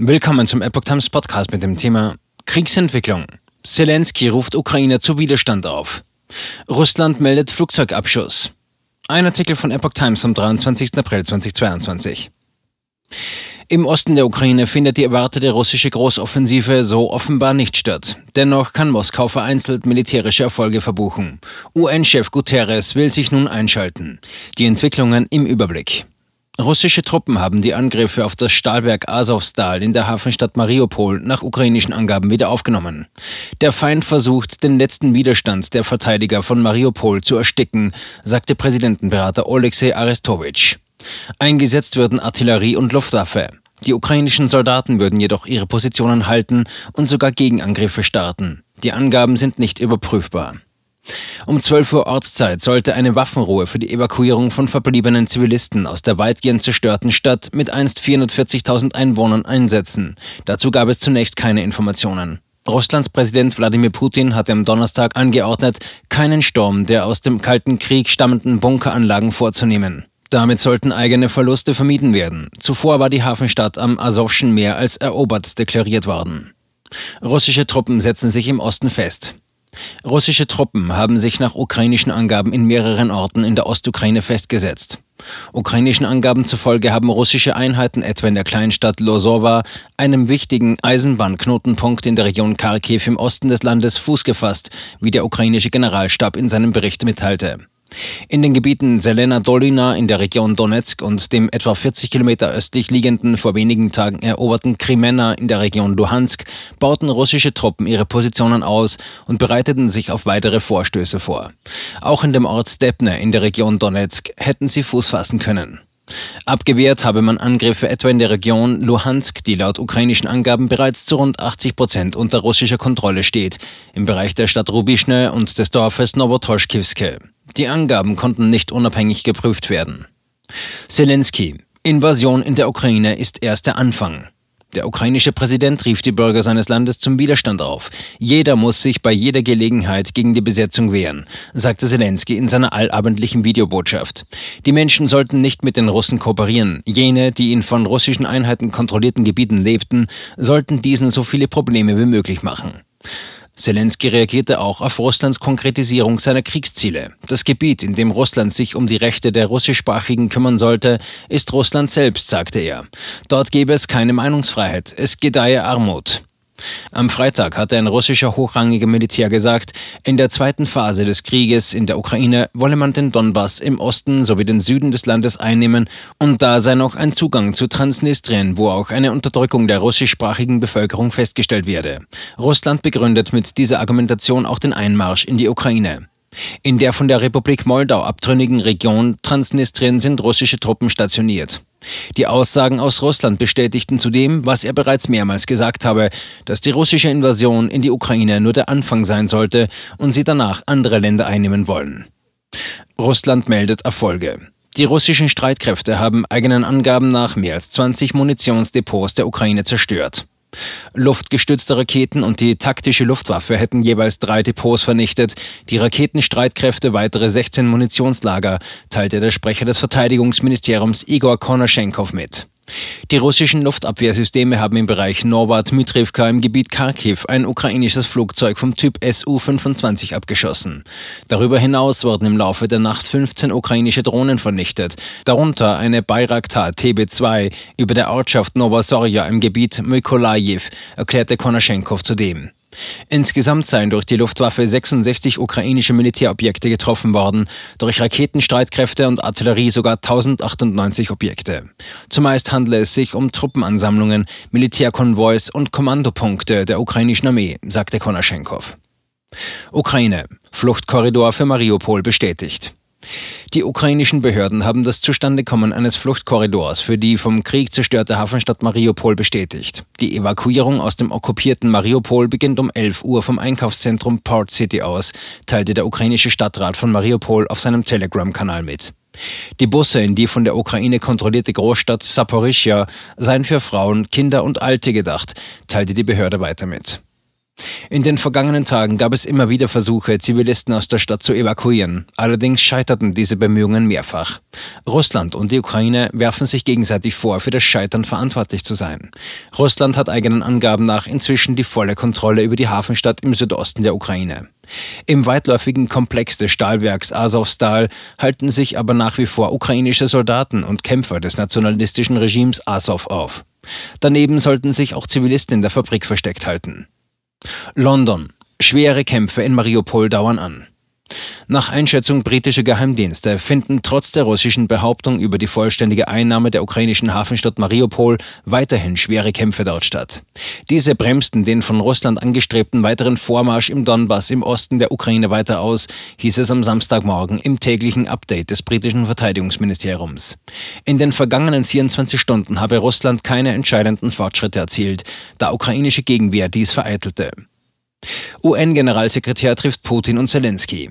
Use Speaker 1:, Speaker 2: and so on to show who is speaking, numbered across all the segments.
Speaker 1: Willkommen zum Epoch Times Podcast mit dem Thema Kriegsentwicklung. Zelensky ruft Ukraine zu Widerstand auf. Russland meldet Flugzeugabschuss. Ein Artikel von Epoch Times vom 23. April 2022. Im Osten der Ukraine findet die erwartete russische Großoffensive so offenbar nicht statt. Dennoch kann Moskau vereinzelt militärische Erfolge verbuchen. UN-Chef Guterres will sich nun einschalten. Die Entwicklungen im Überblick. Russische Truppen haben die Angriffe auf das Stahlwerk Azovstal in der Hafenstadt Mariupol nach ukrainischen Angaben wieder aufgenommen. Der Feind versucht, den letzten Widerstand der Verteidiger von Mariupol zu ersticken, sagte Präsidentenberater Oleksiy Arestowitsch. Eingesetzt würden Artillerie und Luftwaffe. Die ukrainischen Soldaten würden jedoch ihre Positionen halten und sogar Gegenangriffe starten. Die Angaben sind nicht überprüfbar. Um 12 Uhr Ortszeit sollte eine Waffenruhe für die Evakuierung von verbliebenen Zivilisten aus der weitgehend zerstörten Stadt mit einst 440.000 Einwohnern einsetzen. Dazu gab es zunächst keine Informationen. Russlands Präsident Wladimir Putin hatte am Donnerstag angeordnet, keinen Sturm der aus dem Kalten Krieg stammenden Bunkeranlagen vorzunehmen. Damit sollten eigene Verluste vermieden werden. Zuvor war die Hafenstadt am Asowschen Meer als erobert deklariert worden. Russische Truppen setzen sich im Osten fest. Russische Truppen haben sich nach ukrainischen Angaben in mehreren Orten in der Ostukraine festgesetzt. Ukrainischen Angaben zufolge haben russische Einheiten etwa in der Kleinstadt Losowa, einem wichtigen Eisenbahnknotenpunkt in der Region Kharkiv im Osten des Landes, Fuß gefasst, wie der ukrainische Generalstab in seinem Bericht mitteilte. In den Gebieten Selena Dolina in der Region Donetsk und dem etwa 40 Kilometer östlich liegenden, vor wenigen Tagen eroberten Krimena in der Region Luhansk bauten russische Truppen ihre Positionen aus und bereiteten sich auf weitere Vorstöße vor. Auch in dem Ort Stepne in der Region Donetsk hätten sie Fuß fassen können. Abgewehrt habe man Angriffe etwa in der Region Luhansk, die laut ukrainischen Angaben bereits zu rund 80 Prozent unter russischer Kontrolle steht, im Bereich der Stadt Rubischne und des Dorfes Novotoschkivske. Die Angaben konnten nicht unabhängig geprüft werden. Zelensky. Invasion in der Ukraine ist erst der Anfang. Der ukrainische Präsident rief die Bürger seines Landes zum Widerstand auf. Jeder muss sich bei jeder Gelegenheit gegen die Besetzung wehren, sagte Zelensky in seiner allabendlichen Videobotschaft. Die Menschen sollten nicht mit den Russen kooperieren. Jene, die in von russischen Einheiten kontrollierten Gebieten lebten, sollten diesen so viele Probleme wie möglich machen. Zelensky reagierte auch auf Russlands Konkretisierung seiner Kriegsziele. Das Gebiet, in dem Russland sich um die Rechte der Russischsprachigen kümmern sollte, ist Russland selbst, sagte er. Dort gebe es keine Meinungsfreiheit, es gedeihe Armut. Am Freitag hatte ein russischer hochrangiger Militär gesagt, in der zweiten Phase des Krieges in der Ukraine wolle man den Donbass im Osten sowie den Süden des Landes einnehmen und da sei noch ein Zugang zu Transnistrien, wo auch eine Unterdrückung der russischsprachigen Bevölkerung festgestellt werde. Russland begründet mit dieser Argumentation auch den Einmarsch in die Ukraine. In der von der Republik Moldau abtrünnigen Region Transnistrien sind russische Truppen stationiert. Die Aussagen aus Russland bestätigten zudem, was er bereits mehrmals gesagt habe, dass die russische Invasion in die Ukraine nur der Anfang sein sollte und sie danach andere Länder einnehmen wollen. Russland meldet Erfolge. Die russischen Streitkräfte haben eigenen Angaben nach mehr als 20 Munitionsdepots der Ukraine zerstört. Luftgestützte Raketen und die taktische Luftwaffe hätten jeweils drei Depots vernichtet, die Raketenstreitkräfte weitere 16 Munitionslager, teilte der Sprecher des Verteidigungsministeriums Igor Konaschenkov mit. Die russischen Luftabwehrsysteme haben im Bereich Norwad-Mytrivka im Gebiet Kharkiv ein ukrainisches Flugzeug vom Typ Su-25 abgeschossen. Darüber hinaus wurden im Laufe der Nacht 15 ukrainische Drohnen vernichtet, darunter eine Bayraktar TB-2 über der Ortschaft Novosorja im Gebiet Mykolajiv, erklärte Konaschenkov zudem. Insgesamt seien durch die Luftwaffe 66 ukrainische Militärobjekte getroffen worden, durch Raketenstreitkräfte und Artillerie sogar 1098 Objekte. Zumeist handle es sich um Truppenansammlungen, Militärkonvois und Kommandopunkte der ukrainischen Armee, sagte Konaschenkov. Ukraine. Fluchtkorridor für Mariupol bestätigt. Die ukrainischen Behörden haben das Zustandekommen eines Fluchtkorridors für die vom Krieg zerstörte Hafenstadt Mariupol bestätigt. Die Evakuierung aus dem okkupierten Mariupol beginnt um 11 Uhr vom Einkaufszentrum Port City aus, teilte der ukrainische Stadtrat von Mariupol auf seinem Telegram-Kanal mit. Die Busse in die von der Ukraine kontrollierte Großstadt Saporischia seien für Frauen, Kinder und Alte gedacht, teilte die Behörde weiter mit. In den vergangenen Tagen gab es immer wieder Versuche, Zivilisten aus der Stadt zu evakuieren. Allerdings scheiterten diese Bemühungen mehrfach. Russland und die Ukraine werfen sich gegenseitig vor, für das Scheitern verantwortlich zu sein. Russland hat eigenen Angaben nach inzwischen die volle Kontrolle über die Hafenstadt im Südosten der Ukraine. Im weitläufigen Komplex des Stahlwerks Azovstal halten sich aber nach wie vor ukrainische Soldaten und Kämpfer des nationalistischen Regimes Azov auf. Daneben sollten sich auch Zivilisten in der Fabrik versteckt halten. London. Schwere Kämpfe in Mariupol dauern an. Nach Einschätzung britischer Geheimdienste finden trotz der russischen Behauptung über die vollständige Einnahme der ukrainischen Hafenstadt Mariupol weiterhin schwere Kämpfe dort statt. Diese bremsten den von Russland angestrebten weiteren Vormarsch im Donbass im Osten der Ukraine weiter aus, hieß es am Samstagmorgen im täglichen Update des britischen Verteidigungsministeriums. In den vergangenen 24 Stunden habe Russland keine entscheidenden Fortschritte erzielt, da ukrainische Gegenwehr dies vereitelte. UN-Generalsekretär trifft Putin und Zelensky.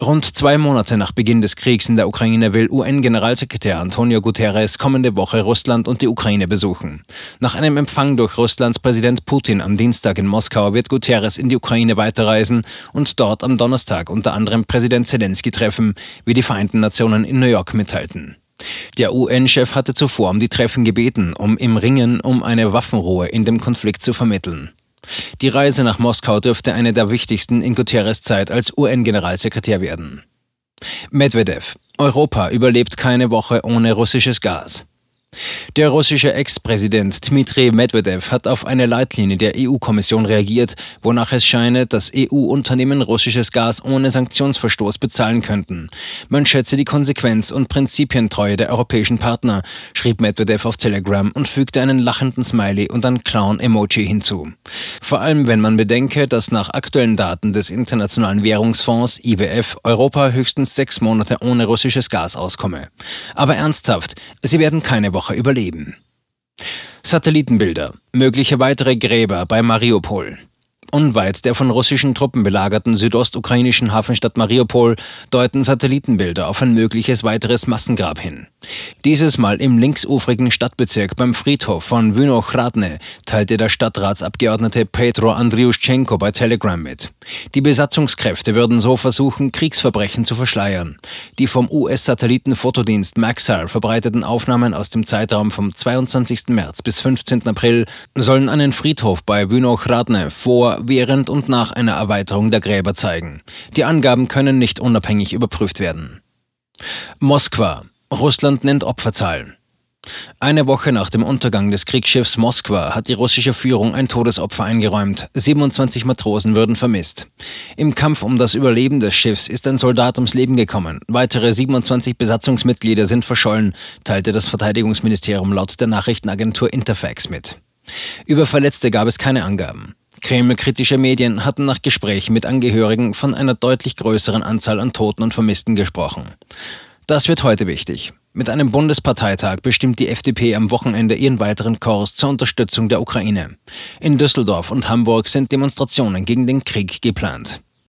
Speaker 1: Rund zwei Monate nach Beginn des Kriegs in der Ukraine will UN-Generalsekretär Antonio Guterres kommende Woche Russland und die Ukraine besuchen. Nach einem Empfang durch Russlands Präsident Putin am Dienstag in Moskau wird Guterres in die Ukraine weiterreisen und dort am Donnerstag unter anderem Präsident Zelensky treffen, wie die Vereinten Nationen in New York mitteilten. Der UN-Chef hatte zuvor um die Treffen gebeten, um im Ringen um eine Waffenruhe in dem Konflikt zu vermitteln. Die Reise nach Moskau dürfte eine der wichtigsten in Guterres Zeit als UN-Generalsekretär werden. Medvedev. Europa überlebt keine Woche ohne russisches Gas. Der russische Ex-Präsident Dmitri Medvedev hat auf eine Leitlinie der EU-Kommission reagiert, wonach es scheine, dass EU-Unternehmen russisches Gas ohne Sanktionsverstoß bezahlen könnten. Man schätze die Konsequenz und Prinzipientreue der europäischen Partner, schrieb Medvedev auf Telegram und fügte einen lachenden Smiley und ein Clown-Emoji hinzu. Vor allem, wenn man bedenke, dass nach aktuellen Daten des Internationalen Währungsfonds IWF Europa höchstens sechs Monate ohne russisches Gas auskomme. Aber ernsthaft, sie werden keine Woche überleben. Satellitenbilder. Mögliche weitere Gräber bei Mariupol. Unweit der von russischen Truppen belagerten südostukrainischen Hafenstadt Mariupol deuten Satellitenbilder auf ein mögliches weiteres Massengrab hin. Dieses Mal im linksufrigen Stadtbezirk beim Friedhof von Vynochradne teilte der Stadtratsabgeordnete Petro Andriuschenko bei Telegram mit. Die Besatzungskräfte würden so versuchen, Kriegsverbrechen zu verschleiern. Die vom US-Satellitenfotodienst Maxar verbreiteten Aufnahmen aus dem Zeitraum vom 22. März bis 15. April sollen einen Friedhof bei Vynochradne vor, während und nach einer Erweiterung der Gräber zeigen. Die Angaben können nicht unabhängig überprüft werden. Moskwa. Russland nennt Opferzahlen. Eine Woche nach dem Untergang des Kriegsschiffs Moskwa hat die russische Führung ein Todesopfer eingeräumt. 27 Matrosen würden vermisst. Im Kampf um das Überleben des Schiffs ist ein Soldat ums Leben gekommen. Weitere 27 Besatzungsmitglieder sind verschollen, teilte das Verteidigungsministerium laut der Nachrichtenagentur Interfax mit. Über Verletzte gab es keine Angaben. Kreml-kritische Medien hatten nach Gesprächen mit Angehörigen von einer deutlich größeren Anzahl an Toten und Vermissten gesprochen. Das wird heute wichtig. Mit einem Bundesparteitag bestimmt die FDP am Wochenende ihren weiteren Kurs zur Unterstützung der Ukraine. In Düsseldorf und Hamburg sind Demonstrationen gegen den Krieg geplant.